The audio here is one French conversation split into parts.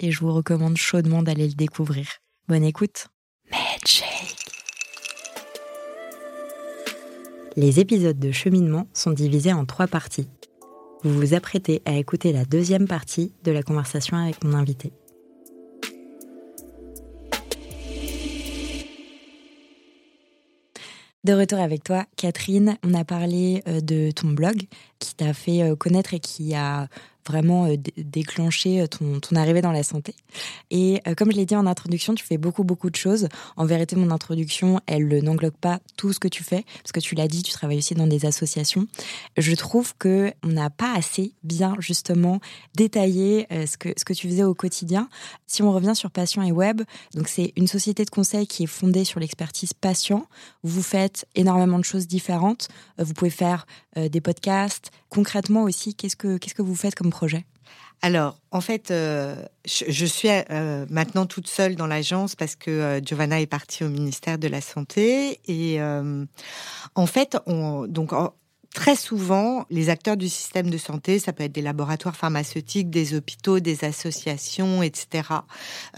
et je vous recommande chaudement d'aller le découvrir. Bonne écoute. Les épisodes de cheminement sont divisés en trois parties. Vous vous apprêtez à écouter la deuxième partie de la conversation avec mon invité. De retour avec toi, Catherine, on a parlé euh, de ton blog qui t'a fait euh, connaître et qui a vraiment euh, déclencher euh, ton, arrivée dans la santé. Et euh, comme je l'ai dit en introduction, tu fais beaucoup, beaucoup de choses. En vérité, mon introduction, elle n'englobe pas tout ce que tu fais, parce que tu l'as dit, tu travailles aussi dans des associations. Je trouve que on n'a pas assez bien, justement, détaillé ce, que, ce que tu faisais au quotidien. Si on revient sur Patient et Web, donc c'est une société de conseil qui est fondée sur l'expertise patient. Vous faites énormément de choses différentes. Vous pouvez faire des podcasts. Concrètement aussi, qu'est-ce que, qu'est-ce que vous faites comme projet? Alors, en fait, euh, je, suis euh, maintenant toute seule dans l'agence parce que euh, Giovanna est partie au ministère de la Santé. Et en fait, on, donc, très souvent, les acteurs du système de santé, ça peut être des laboratoires pharmaceutiques, des hôpitaux, des associations, etc.,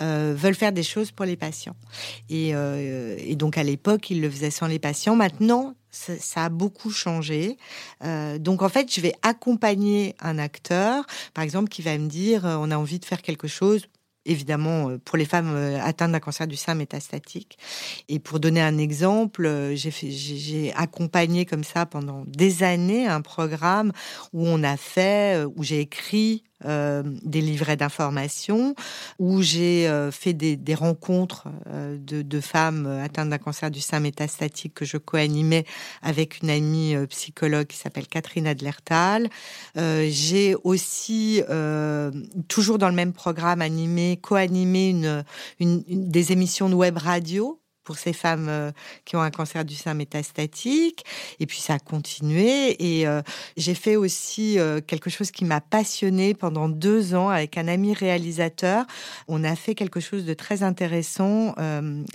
veulent faire des choses pour les patients. Et donc, à l'époque, ils le faisaient sans les patients. Maintenant, ça, a beaucoup changé. Euh, donc en fait, je vais accompagner un acteur, par exemple, qui va me dire euh, on a envie de faire quelque chose. Évidemment, euh, pour les femmes atteintes d'un cancer du sein métastatique. Et pour donner un exemple, j'ai accompagné comme ça pendant des années un programme où on a fait, où j'ai écrit euh, des livrets d'information, où j'ai euh, fait des, rencontres euh, de, femmes atteintes d'un cancer du sein métastatique que je co-animais avec une amie psychologue qui s'appelle Catherine Adlertal. j'ai aussi, toujours dans le même programme, animé, co-animé une, des émissions de web radio pour ces femmes euh, qui ont un cancer du sein métastatique. Et puis ça a continué. Et euh, j'ai fait aussi euh, quelque chose qui m'a passionnée pendant deux ans avec un ami réalisateur. On a fait quelque chose de très intéressant.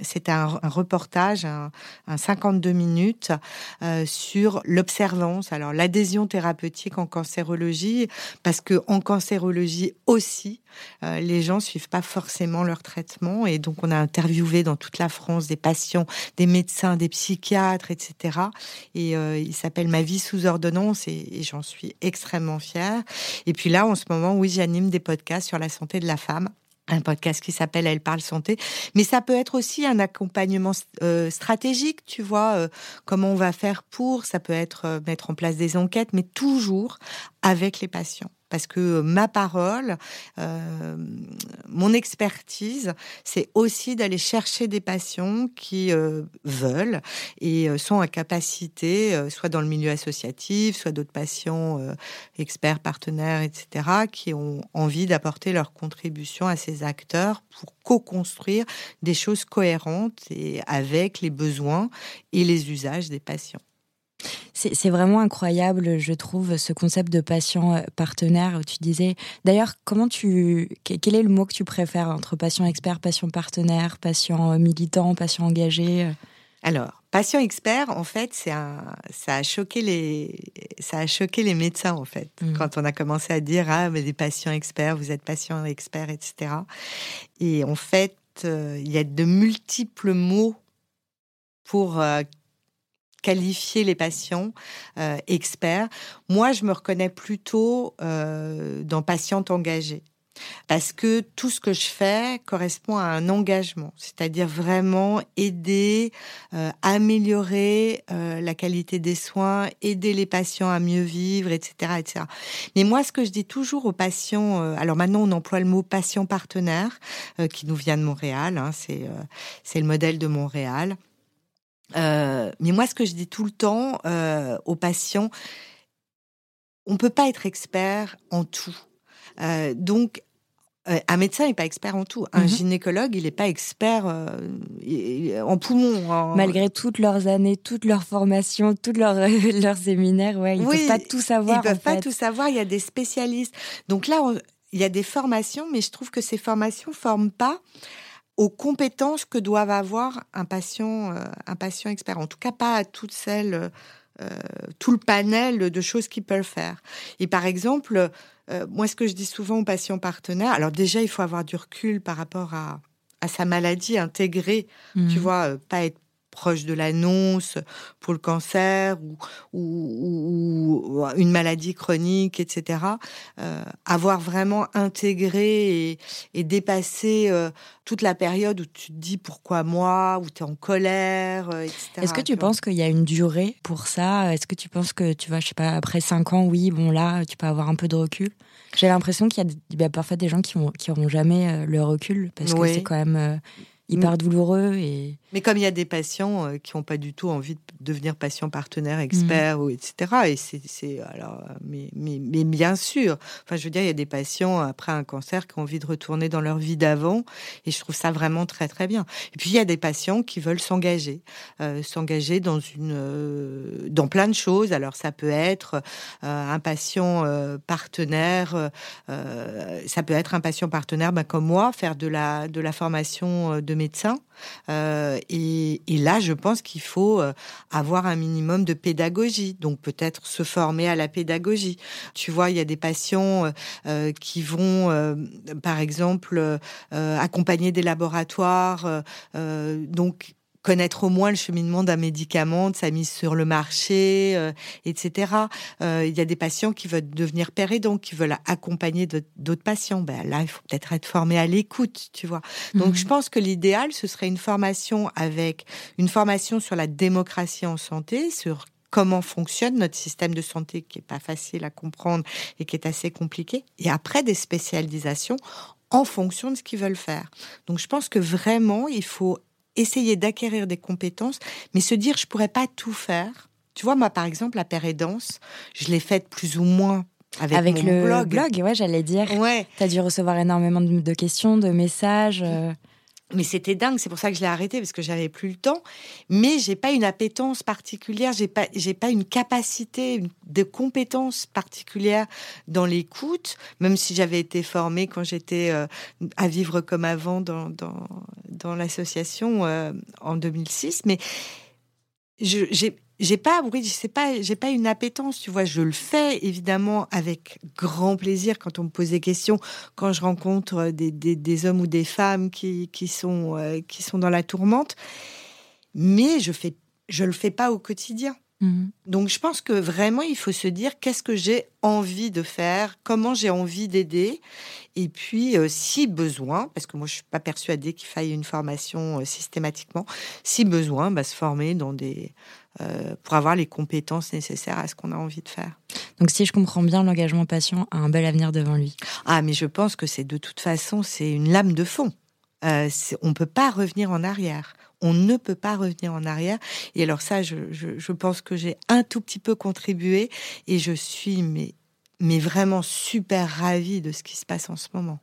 C'était un, reportage, un, 52 minutes sur l'observance. Alors l'adhésion thérapeutique en cancérologie, parce que en cancérologie aussi, les gens suivent pas forcément leur traitement. Et donc on a interviewé dans toute la France des patients, des médecins, des psychiatres, etc. Et euh, il s'appelle Ma vie sous ordonnance et, j'en suis extrêmement fière. Et puis là, en ce moment, oui, j'anime des podcasts sur la santé de la femme un podcast qui s'appelle Elle parle santé, mais ça peut être aussi un accompagnement euh, stratégique, tu vois, euh, comment on va faire pour, ça peut être mettre en place des enquêtes, mais toujours avec les patients parce que ma parole, euh, mon expertise, c'est aussi d'aller chercher des patients qui euh, veulent et euh, sont en capacité, soit dans le milieu associatif, soit d'autres patients experts, partenaires, etc., qui ont envie d'apporter leur contribution à ces acteurs pour co-construire des choses cohérentes et avec les besoins et les usages des patients. C'est vraiment incroyable, je trouve, ce concept de patient euh, partenaire où tu disais. D'ailleurs, comment tu. Quel est le mot que tu préfères entre patient expert, patient partenaire, patient euh, militant, patient engagé euh? alors, patient expert, en fait, c'est un, ça a choqué les, ça a choqué les médecins en fait mmh. quand on a commencé à dire ah mais des patients experts, vous êtes patient expert, etc. Et en fait, il y a de multiples mots pour qualifier les patients euh, experts. Moi, je me reconnais plutôt euh, dans patiente engagée. Parce que tout ce que je fais correspond à un engagement, c'est-à-dire vraiment aider, euh, améliorer la qualité des soins, aider les patients à mieux vivre, etc., etc. Mais moi, ce que je dis toujours aux patients, alors maintenant on emploie le mot patient partenaire, qui nous vient de Montréal, hein, c'est c'est le modèle de Montréal. Euh, mais moi, ce que je dis tout le temps euh, aux patients, on peut pas être expert en tout. Euh, donc, un médecin n'est pas expert en tout. Un mhm. gynécologue, il n'est pas expert euh, en poumon. Malgré toutes leurs années, toutes leurs formations, tous leurs, leurs séminaires, ouais, ils ne peuvent pas tout savoir. Ils ne peuvent pas tout savoir. Il y a des spécialistes. Donc là, il y a des formations, mais je trouve que ces formations ne forment pas aux compétences que doivent avoir un patient, euh, un patient expert. En tout cas, pas à toutes celles, tout le panel de choses qu'ils peuvent faire. Et par exemple, euh, moi, ce que je dis souvent aux patients partenaires, alors déjà, il faut avoir du recul par rapport à, à sa maladie intégrée, tu mmh. vois, euh, pas être proche de l'annonce pour le cancer ou, ou, une maladie chronique, etc. Euh, avoir vraiment intégré et, et dépassé euh, toute la période où tu te dis pourquoi moi, où tu es en colère, euh, etc. Est-ce que tu, penses qu'il y a une durée pour ça? Est-ce que tu penses que tu vas, je sais pas, après cinq ans, oui, bon là, tu peux avoir un peu de recul? J'ai l'impression qu'il y a, parfois des gens qui n'auront qui jamais le recul parce que c'est quand même hyper mm. douloureux. Et... Mais comme il y a des patients euh, qui n'ont pas du tout envie de devenir patient partenaire, expert, mm. ou etc. Et c'est, alors, mais, mais, mais, bien sûr. Enfin, je veux dire, il y a des patients après un cancer qui ont envie de retourner dans leur vie d'avant, et je trouve ça vraiment très très bien. Et puis il y a des patients qui veulent s'engager, euh, s'engager dans une, euh, dans plein de choses. Alors ça peut être un patient partenaire, ça peut être un patient partenaire, ben, comme moi, faire de la de la formation de médecin. Euh, et, là, je pense qu'il faut euh, avoir un minimum de pédagogie, donc peut-être se former à la pédagogie. Tu vois, il y a des patients euh, qui vont, par exemple, accompagner des laboratoires, donc connaître au moins le cheminement d'un médicament, de sa mise sur le marché, euh, etc. Euh, il y a des patients qui veulent devenir père donc qui veulent accompagner d'autres patients. Ben là, il faut peut-être être formé à l'écoute, tu vois. Donc, mhm. je pense que l'idéal, ce serait une formation avec une formation sur la démocratie en santé, sur comment fonctionne notre système de santé qui est pas facile à comprendre et qui est assez compliqué. Et après, des spécialisations en fonction de ce qu'ils veulent faire. Donc je pense que vraiment, il faut essayer d'acquérir des compétences, mais se dire je pourrais pas tout faire. Tu vois, moi par exemple, la pérédance, je l'ai faite plus ou moins avec, avec le blog. blog. Ouais, j'allais dire. Ouais. Tu as dû recevoir énormément de, questions, de messages. Mais c'était dingue, c'est pour ça que je l'ai arrêté parce que j'avais plus le temps. Mais j'ai pas une appétence particulière, j'ai pas, j'ai pas une capacité de compétence particulière dans l'écoute, même si j'avais été formée quand j'étais euh, à vivre comme avant dans, dans, dans l'association euh, en 2006. Mais j'ai j'ai pas, oui, sais pas, j'ai pas une appétence, tu vois. Je le fais évidemment avec grand plaisir quand on me pose des questions, quand je rencontre des, des, des hommes ou des femmes qui, qui sont euh, qui sont dans la tourmente. Mais je fais, je le fais pas au quotidien. Mmh. Donc je pense que vraiment il faut se dire qu'est-ce que j'ai envie de faire, comment j'ai envie d'aider, et puis euh, si besoin, parce que moi je suis pas persuadée qu'il faille une formation euh, systématiquement, si besoin, bah, se former dans des euh, pour avoir les compétences nécessaires à ce qu'on a envie de faire. Donc si je comprends bien, l'engagement patient a un bel avenir devant lui. Ah, mais je pense que c'est de toute façon, c'est une lame de fond. Euh, on ne peut pas revenir en arrière. On ne peut pas revenir en arrière. Et alors ça, je, je, pense que j'ai un tout petit peu contribué et je suis mais, mais vraiment super ravie de ce qui se passe en ce moment.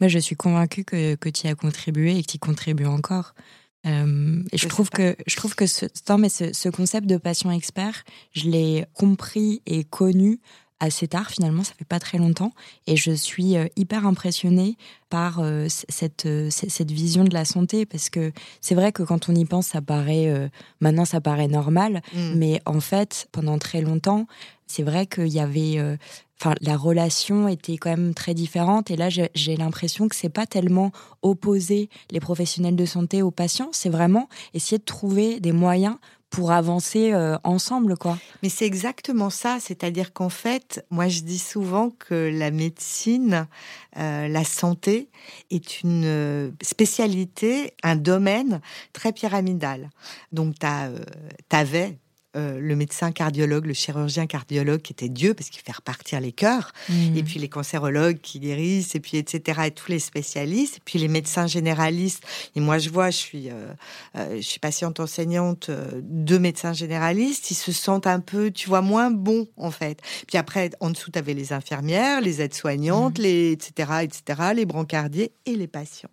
Moi, je suis convaincue que, que tu y as contribué et que tu y contribues encore. Euh, et je trouve que je trouve que ce, non, mais ce, ce concept de patient expert, je l'ai compris et connu assez tard finalement, ça fait pas très longtemps, et je suis euh, hyper impressionnée par euh, cette, cette vision de la santé. Parce que c'est vrai que quand on y pense, ça paraît maintenant ça paraît normal, mmh. mais en fait pendant très longtemps, c'est vrai qu'il y avait enfin la relation était quand même très différente et là j'ai l'impression que c'est pas tellement opposer les professionnels de santé aux patients, c'est vraiment essayer de trouver des moyens pour avancer euh, ensemble quoi. Mais c'est exactement ça, c'est-à-dire qu'en fait, moi je dis souvent que la médecine, euh, la santé est une euh, spécialité, un domaine très pyramidal. Donc tu avais euh, le médecin cardiologue, le chirurgien cardiologue qui était Dieu parce qu'il fait repartir les cœurs, Mmh. et puis les cancérologues qui guérissent, et puis etc. et tous les spécialistes, et puis les médecins généralistes. Et moi, je vois, je suis, euh, euh, je suis patiente enseignante de médecins généralistes, ils se sentent un peu, tu vois, moins bons en fait. Puis après, en dessous, tu avais les infirmières, les aides-soignantes, les etc. etc. les brancardiers et les patients.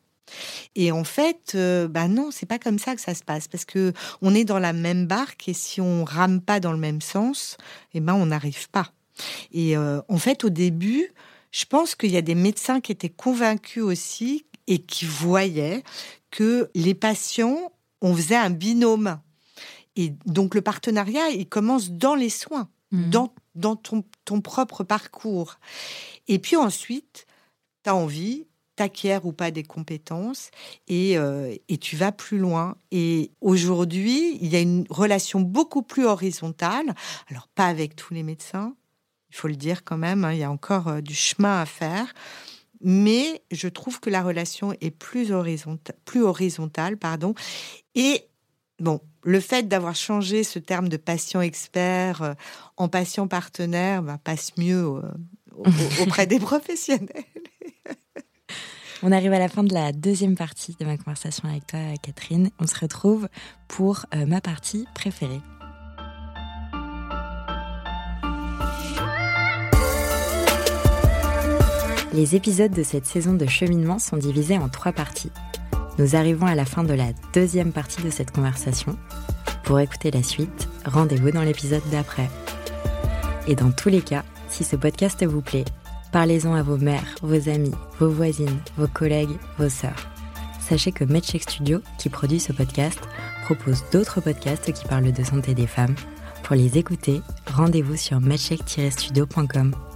Et en fait, euh, bah non, c'est pas comme ça que ça se passe parce que on est dans la même barque et si on rame pas dans le même sens, eh ben on n'arrive pas. Et euh, en fait, au début, je pense qu'il y a des médecins qui étaient convaincus aussi et qui voyaient que les patients, on faisait un binôme. Et donc le partenariat, il commence dans les soins, Mmh. dans, dans ton, ton propre parcours. Et puis ensuite, tu as envie, t'acquiers ou pas des compétences et, euh, et tu vas plus loin. Et aujourd'hui, il y a une relation beaucoup plus horizontale. Alors, pas avec tous les médecins, il faut le dire quand même, hein, il y a encore euh, du chemin à faire. Mais je trouve que la relation est plus horizontale, plus horizontale pardon. Et bon, le fait d'avoir changé ce terme de patient expert euh, en patient partenaire bah, passe mieux au- au- auprès des professionnels. On arrive à la fin de la deuxième partie de ma conversation avec toi, Catherine. On se retrouve pour euh, ma partie préférée. Les épisodes de cette saison de cheminement sont divisés en trois parties. Nous arrivons à la fin de la deuxième partie de cette conversation. Pour écouter la suite, rendez-vous dans l'épisode d'après. Et dans tous les cas, si ce podcast vous plaît, parlez-en à vos mères, vos amis, vos voisines, vos collègues, vos sœurs. Sachez que MedCheck Studio, qui produit ce podcast, propose d'autres podcasts qui parlent de santé des femmes. Pour les écouter, rendez-vous sur medcheck-studio.com.